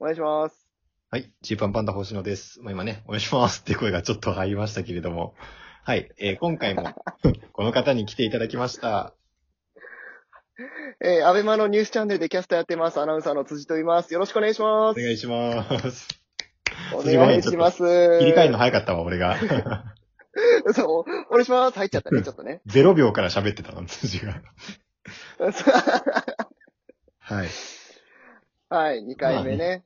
お願いします。はい。ジーパンパンダ星野です。まあ、今ね、お願いしますって声がちょっと入りましたけれども。はい。えー 今回も、この方に来ていただきました。えー、アベマのニュースチャンネルでキャスターやってます。アナウンサーの辻と言います。よろしくお願いします。お願いします。お願いします。切り替えるの早かったわ、俺が。そう、お願いします。入っちゃったね、ちょっとね。0秒から喋ってたの、辻が。はい。はい、2回目ね。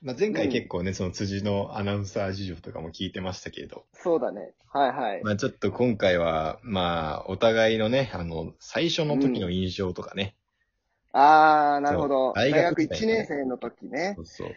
まあ、前回結構ね、その辻のアナウンサー事情とかも聞いてましたけれど。そうだね。はいはい。まあ、ちょっと今回は、まあ、お互いのね、あの、最初の時の印象とかね。あー、なるほど。大大学学時代1年生の時ね。そうそう。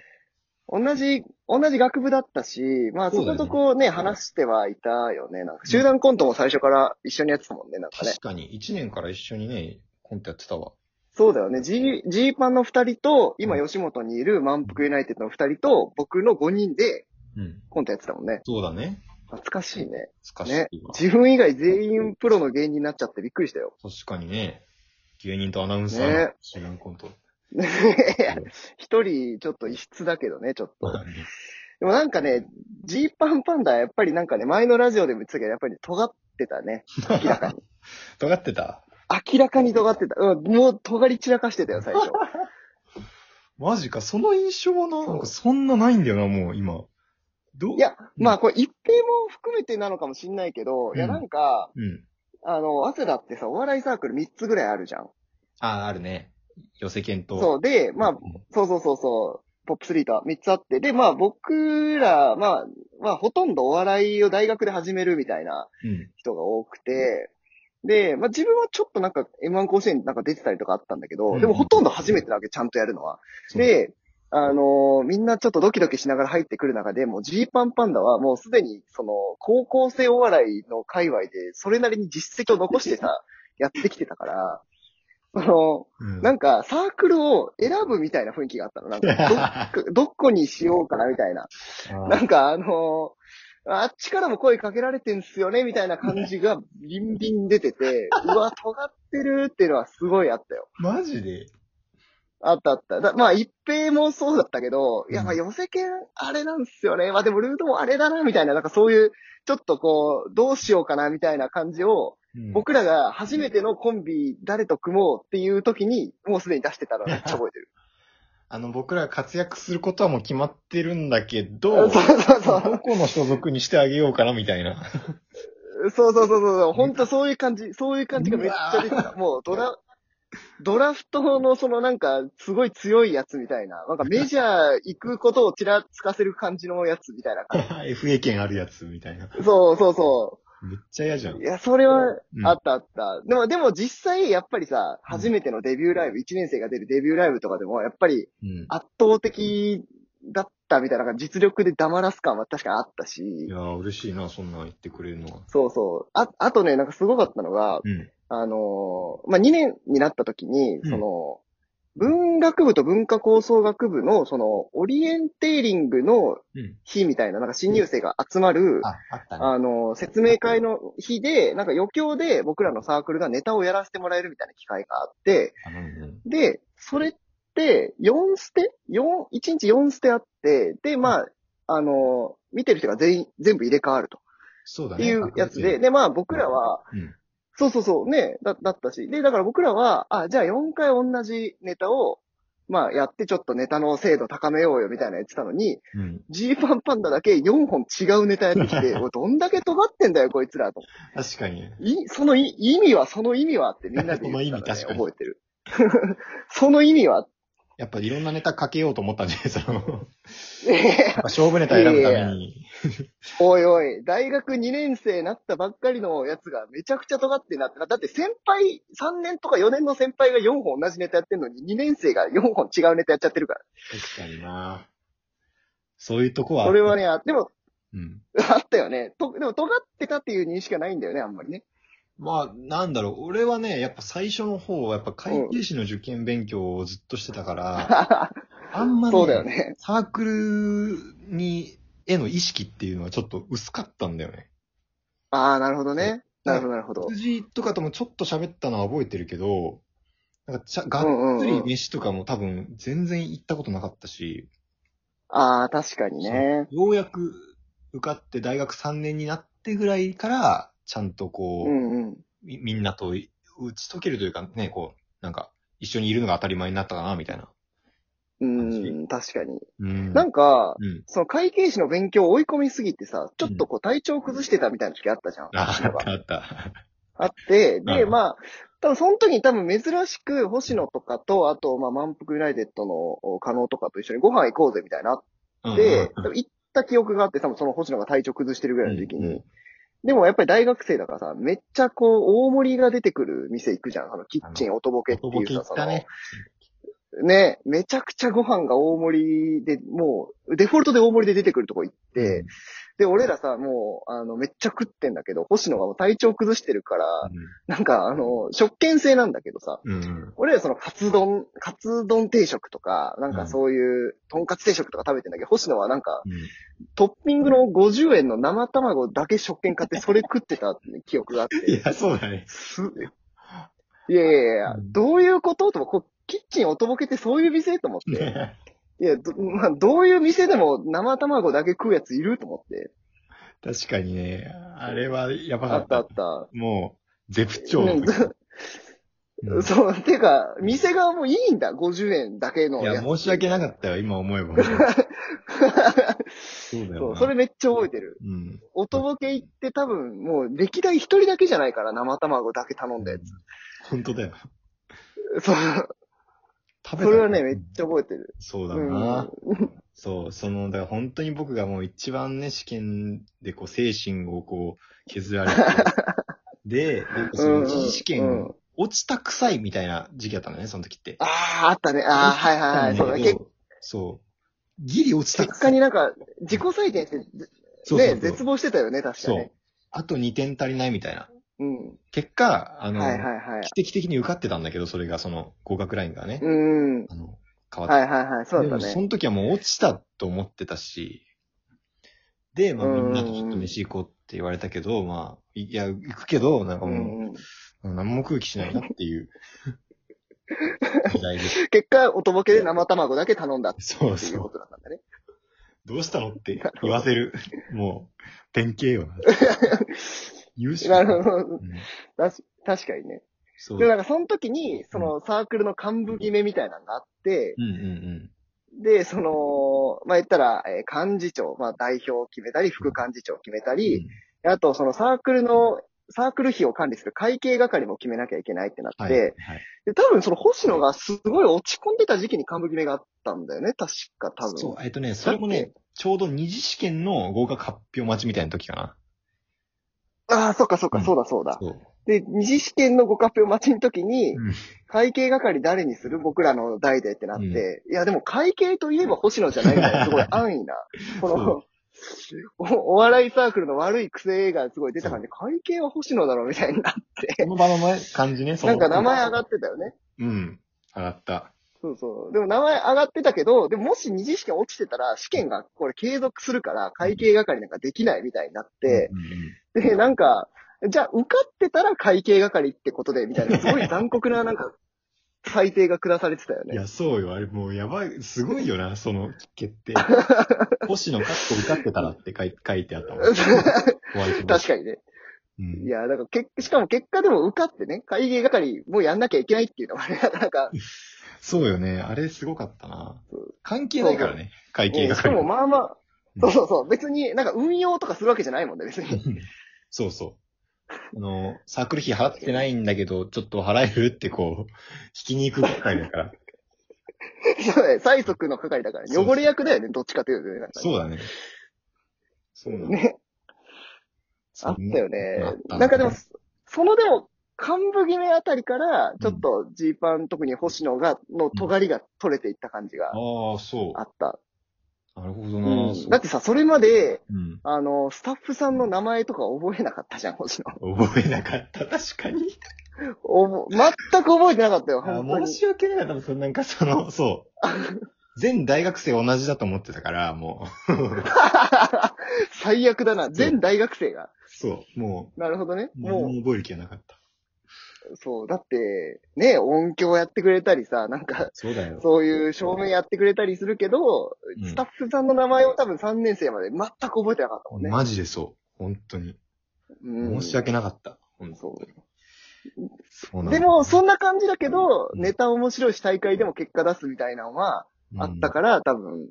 同じ、同じ学部だったし、まあそそうだねこそこね、話してはいたよね。なんか集団コントも最初から一緒にやってたもんね、なんかね確。かに、1年から一緒にね、コントやってたわ。そうだよね。G、G パンの二人と、今うん吉本にいる満腹ユナイテッドの二人と、僕の5人でうん。コントやってたもんね。そうだね。懐かしいね。懐かしねいわ。。自分以外全員プロの芸人になっちゃってびっくりしたよ。確かにね。芸人とアナウンサーのねコント。一人ちょっと異質だけどね、ちょっと。でもなんかね、G パンパンダやっぱりなんかね、前のラジオでも言ってたけど、やっぱり尖ってたね。明らかに。尖ってた？明らかに尖ってた。うん、もう尖り散らかしてたよ、最初。マジか、その印象はな、なんかそんなないんだよな、もう今。どう？いや、まあこれ一平も含めてなのかもしんないけど、いやうんなんか、うん。あの、早稲田ってさ、お笑いサークル3つぐらいあるじゃん。ああ、あるね。寄せ犬と。そう。で、まあう、んそうそうそうそう、ポップ3と3つあって、で、まあ僕ら、まあ、まあほとんどお笑いを大学で始めるみたいなうん。人が多くて、で、まあ自分はちょっとなんか M1 甲子園なんか出てたりとかあったんだけど、うんでもほとんど初めてだわけ、ちゃんとやるのは。で、あのーみんなちょっとドキドキしながら入ってくる中で、もうジーパンパンダはもうすでに、その、高校生お笑いの界隈で、それなりに実績を残してさ、やってきてたから、その、うん、なんか、サークルを選ぶみたいな雰囲気があったの。なんか、どどこにしようかな、みたいな。なんか、あのーあっちからも声かけられてんすよね、みたいな感じがビンビン出てて、うわ、尖ってるっていうのはすごいあったよ。マジで？あったあった。だまあ、一平もそうだったけど、いや、うんまあ、寄せ犬、あれなんすよね。まあ、でも、ルートもあれだな、みたいな、なんかそういう、ちょっとこう、どうしようかな、みたいな感じを、うん僕らが初めてのコンビ、誰と組もうっていう時に、もうすでに出してたのめっ ちゃ覚えてる。あの、僕らが活躍することはもう決まってるんだけど、そうそうそう。どこの所属にしてあげようかな、みたいな。そうそうそうそう。本当そういう感じ、そういう感じがめっちゃ出てた。もうドラ、ドラフトのそのなんか、すごい強いやつみたいな。なんかメジャー行くことをちらつかせる感じのやつみたいな感 FA 権あるやつ、みたいな。じ。そうそうそめっちゃ嫌じゃんう。い。や、それはうんあったあった。でも、でも実際やっぱりさ、初めてのデビューライブ、1年生が出るデビューライブとかでも、やっぱりうん。圧倒的だったみたいな、実力で黙らす感は確かにあったいし。やー、嬉しいな、そんなん言ってくれるのは。そうそう。あ、あとね、なんかすごかったのが、うん。あのーまあ、2年になった時に、うんその、文学部と文化構想学部の、その、オリエンテーリングのうん。日みたいな、なんか新入生が集まる、あ、あったね。あのー説明会の日で、なんか余興で僕らのサークルがネタをやらせてもらえるみたいな機会があって、あのうんで、それって、4ステ ?4、1日4ステあって、で、まあ、あのー見てる人が全員、全部入れ替わると。そうだね。っていうやつで、で、まあ僕らは、うん。そうそうそう、ね、だ、だったし。で、だから僕らは、あ、じゃあ4回同じネタを、まあやってちょっとネタの精度高めようよみたいなの言ってたのに、うん。ジーパンパンダだけ4本違うネタやってきて、おいどんだけ尖ってんだよ、こいつらと。確かに。い、そのい意味は、その意味はってみんなで言ってたの、ね、その意味確かに覚えてる。その意味は、やっぱいろんなネタかけようと思ったんじゃないですか。やっえぱ勝負ネタ選ぶために。おいおい、大学2年生なったばっかりのやつがめちゃくちゃ尖ってなってな。だって先輩、3年とか4年の先輩が4本同じネタやってんのに、2年生が4本違うネタやっちゃってるから。確かになそういうとこは。それはね、あでも、うん。あったよね。と、でも尖ってたっていう認識はないんだよね、あんまりね。まあ、なんだろう。俺はね、やっぱ最初の方はやっぱ会計士の受験勉強をずっとしてたから、あんまね、そうだよね。サークルに、への意識っていうのはちょっと薄かったんだよね。ああ、なるほどね。なるほど、なるほど。藤とかともちょっと喋ったのは覚えてるけど、なんかちゃ、がっつり飯とかも多分全然行ったことなかったし、ああ、確かにね。ようやく受かって大学3年になってぐらいから、ちゃんとこう、うんうん。みみんなとい打ち解けるというかね、こう、なんか、一緒にいるのが当たり前になったかな、みたいな。うん、確かに。うん。なんか、うん。その会計士の勉強を追い込みすぎてさ、ちょっとこう体調崩してたみたいな時あったじゃん。あ、ったあった。あって、で、うんまあ、多分その時に多分珍しく星野とかと、あと、まあ、満腹ユナイテッドの加納とかと一緒にご飯行こうぜみたいなうんで、うん多分行った記憶があって、多分その星野が体調崩してるぐらいの時期に。うんうんでもやっぱり大学生だからさ、めっちゃこう、大盛りが出てくる店行くじゃん。あの、キッチンおとぼけっていうさ、その、ね。ね、めちゃくちゃご飯が大盛りで、もう、デフォルトで大盛りで出てくるとこ行って、で、俺らさ、もう、あの、めっちゃ食ってんだけど、星野がもう体調崩してるから、なんか、あの、食券制なんだけどさ、うん。うん。俺らそのカツ丼、カツ丼定食とか、なんかそういう、とんかつ定食とか食べてんだけど、星野はなんか、トッピングの50円の生卵だけ食券買って、それ食ってた記憶があっいて。や、そうだね。すいやいやいやうんどういうこと？とこう、キッチンおとぼけってそういう店？と思って。いや、ど、まあ、どういう店でも生卵だけ食うやついると思って。確かにね、あれはやばかっ。あったあったた。もう、絶不調。うん そう、てか、店側もいいんだ、50円だけのいや。申し訳なかったよ、今思えば。そうだよそう、な。それめっちゃ覚えてる。うん。おとぼけ行って多分、もう歴代一人だけじゃないから、生卵だけ頼んだやつ。本当だよ。そう、食べたそれはね、めっちゃ覚えてる。そうだうん。な。そう、その、だから本当に僕がもう一番ね、試験でこう、精神をこう、削られて、で、でその一次試験、うん落ちた臭いみたいな時期だったのね、その時って。ああ、あったね。ああ、はいはいはい。そうだ、結そう。ギリ落ちた結果になんか、自己採点って、ね、そうそうそう絶望してたよね、確かにそう。。あと2点足りないみたいな。うん。結果、あの、はいはいはい。奇跡的に受かってたんだけど、それがその合格ラインがね、うん。あの、変わって。はいはいはい、そうだね。でもその時はもう落ちたと思ってたし、で、まあうんみんなとちょっと飯行こうって言われたけど、まあ、いや、行くけど、なんかもうんうんう、何も空気しないなっていう。結果、おとぼけで生卵だけ頼んだってそういうこそう。とだったんだね。どうしたのって言わせる。もう、典型よな。言うしなるほど。確かにね。そう。で、なんかその時に、そのサークルの幹部決めみたいなのがあって、うんうんで、その、まあ、言ったら、えー幹事長、まあ、代表を決めたり、副幹事長を決めたうん。り、あと、そのサークルの、サークル費を管理する会計係も決めなきゃいけないってなって、はい。はい。で、多分その星野がすごい落ち込んでた時期に幹部決めがあったんだよね、確か、多分。そう、えっとね、それもね、ちょうど二次試験の合格発表待ちみたいな時かな。ああ、そっかそっか、うん。そうだそうだ。そう。で、二次試験のご発表待ちの時に、うん。会計係誰にする？僕らの代でってなって、いやでも会計といえば星野じゃないみたいな、すごい安易な、この、おお笑いサークルの悪い癖がすごい出た感じ。で、会計は星野だろみたいになって、その場のね、感じね、その。なんか名前上がってたよね。うん。上がった。そうそう。でも名前上がってたけど、でももし二次試験落ちてたら、試験がこれ継続するから、会計係なんかできないみたいになって、うんうんで、なんか、じゃあ受かってたら会計係ってことで、みたいな、すごい残酷な なんか、裁定が下されてたよね。いや、そうよ。あれもうやばい、すごいよな、その決定。星野カッコ受かってたらって書い書いてあったもん。確かにね。に。いや、だからけ、しかも結果でも受かってね、会計係もうやんなきゃいけないっていうのがね、なんか、そうよね。あれすごかったな。関係ないからね、会計係。しかもまあまあ、そうそうそう、別になんか運用とかするわけじゃないもんね、別に。そうそう。あの、サークル費払ってないんだけど、ちょっと払えるってこう、引きに行く係だから。そうね、催促の係だから、汚れ役だよね、どっちかというとね。ねそうだね。そうだ。ね。そうあったよねなんかでも、そのでも、幹部決めあたりから、ちょっとジーパン、特に星野が、の尖りが取れていった感じがああ、そう。あった。なるほどうな、んそうだってさ、それまで、うん。あの、スタッフさんの名前とか覚えなかったじゃん、星野。覚えなかった、確かに。おぼ全く覚えてなかったよ、申。し訳ないな、そのなんかその、そう。全大学生同じだと思ってたから、もう。最悪だな。全大学生が。そう、もなるほどね。う、ももう覚える気がなかった。そう、だって、ね、音響やってくれたりさ、なんか、そうだよ。そういう照明やってくれたりするけど、うんスタッフさんの名前を多分3年生まで全く覚えてなかったもんね。マジでそう。本当に。うん申し訳なかった。本当そう。そうでも、そんな感じだけど、うんネタ面白いし大会でも結果出すみたいなのはあったから、多分、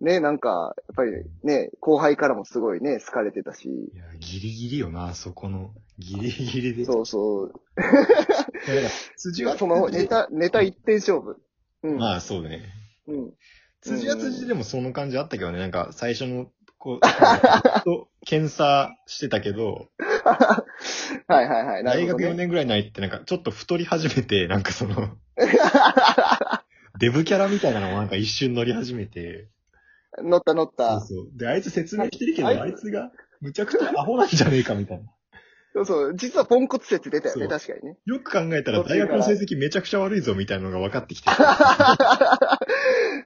ね、なんか、やっぱりね、後輩からもすごいね、好かれてたし、いや、ギリギリよな、そこの。ギリギリで。そうそう。辻はそのネタ、ネタ一点勝負。うん。まあ、そうね。うん。辻は辻でもその感じあったけどね、なんか最初の、こう、と検査してたけど、はいはいはい。な大学4るほどね。年ぐらいになって、なんかちょっと太り始めて、なんかその、デブキャラみたいなのもなんか一瞬乗り始めて、乗った乗った。そうそう。で、あいつ説明してるけど、あいつが、むちゃくちゃアホなんじゃねえかみたいな。そうそう。実はポンコツ説出たよね、確かにね。よく考えたら大学の成績めちゃくちゃ悪いぞみたいなのが分かってきて。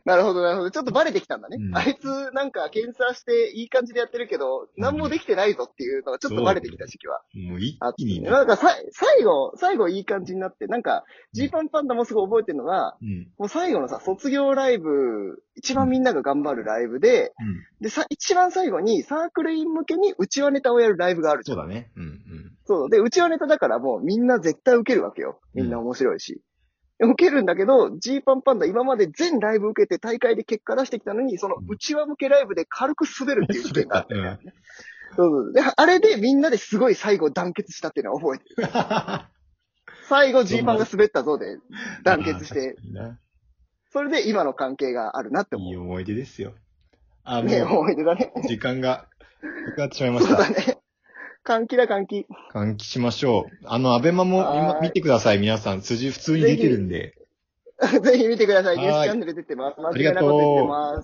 なるほど、なるほど。ちょっとバレてきたんだね。うんあいつ、なんか、検査していい感じでやってるけど、何もできてないぞっていうのがちょっとバレてきた時期はもう一。気にね。なんかさ、最後、最後いい感じになって、なんか、ジーパンパンダもすごい覚えてるのが、うん。もう最後のさ、卒業ライブ、一番みんなが頑張るライブで、うん。で、さ、一番最後にサークル員向けに内輪ネタをやるライブがあるじゃ。そうんだね。うんうん。そう。で、内輪ネタだからもうみんな絶対受けるわけよ。みんな面白いし。受けるんだけど、ジーパンパンダ今まで全ライブ受けて大会で結果出してきたのに、その内輪向けライブで軽く滑るっていう事件があった よね。そうそう。で、あれでみんなですごい最後団結したっていうのは覚えてる。最後ジーパンが滑ったぞで団結して。それで今の関係があるなって思。いいう思い出ですよ。あ、ね、も思い出だね。う、時間が、なくなってしまいまそうした。だね。歓喜だ歓喜。換気しましょう。あの、アベマも今はい見てください、皆さん。辻普通に出てるんで。ぜひ見てください。ニューはいスチャンネル出てます。ありがとうなく出てます。